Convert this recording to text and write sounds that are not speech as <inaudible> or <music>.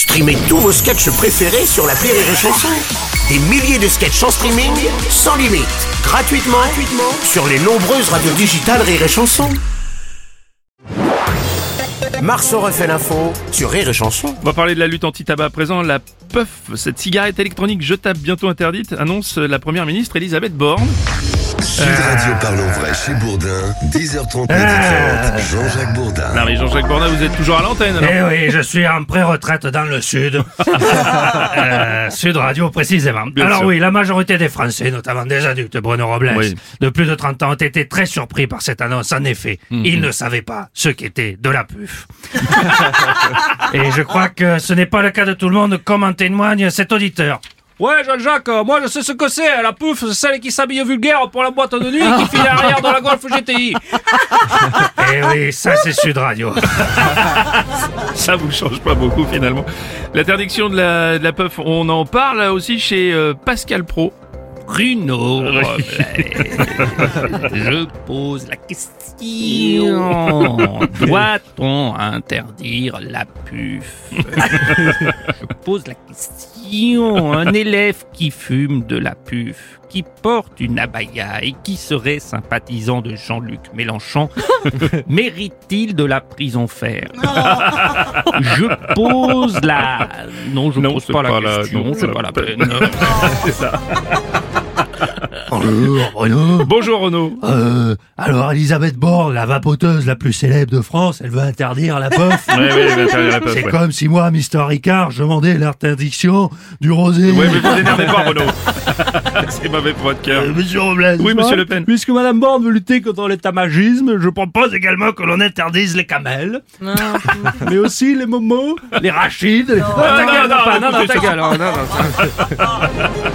Streamez tous vos sketchs préférés sur la Rire et Chanson. Des milliers de sketchs en streaming, sans limite, gratuitement, gratuitement sur les nombreuses radios digitales Rire et Chanson. Marceau refait l'info sur Rire et Chanson. On va parler de la lutte anti-tabac présent. La puff, cette cigarette électronique jetable bientôt interdite, annonce la première ministre Elisabeth Borne. Sud Radio Parlons Vrai chez Bourdin, 10h30 30 Jean-Jacques Bourdin. Non mais Jean-Jacques Bourdin, vous êtes toujours à l'antenne alors Eh oui, je suis en pré-retraite dans le Sud. <laughs> Euh, Sud Radio, précisément. Bien Alors sûr. oui, la majorité des Français, notamment des adultes, Bruno Robles, Oui. de plus de 30 ans, ont été très surpris par cette annonce. En effet, Mhm. ils ne savaient pas ce qu'était de la puf. <laughs> Et je crois que ce n'est pas le cas de tout le monde, comme en témoigne cet auditeur. Ouais, Jean-Jacques, euh, moi je sais ce que c'est. La pouf, c'est celle qui s'habille vulgaire pour la boîte de nuit et qui <laughs> file l'arrière de la Golf GTI. <laughs> Eh oui, ça c'est Sud Radio. <laughs> Ça vous change pas beaucoup finalement. L'interdiction de la, de la puff, on en parle aussi chez euh, Pascal Pro. Bruno Robles, je pose la question. Doit-on interdire la puf Je pose la question. Un élève qui fume de la puf, qui porte une abaya et qui serait sympathisant de Jean-Luc Mélenchon, <laughs> mérite-t-il de la prison ferme? Je pose la... Non, je Non, pose pas, pas la question, non, c'est pas la peine. <laughs> C'est ça. Bonjour Bruno. Bonjour Renaud. Euh, alors Elisabeth Borne, la vapoteuse la plus célèbre de France, elle veut interdire la puff. Ouais, ouais, il va interdire la puff. C'est ouais. comme si moi, Mister Ricard, je demandais l'interdiction du rosé. Ouais, mais vous énervez pas Renaud. <laughs> C'est mauvais pour votre cœur. Euh, Monsieur Robles. Oui, monsieur Le Pen. Puisque Madame Borne veut lutter contre l'étamagisme, je propose également que l'on interdise les camels, <laughs> mais aussi les momos, les rachides. les- Ah, non, non, non, non, non, non, <laughs>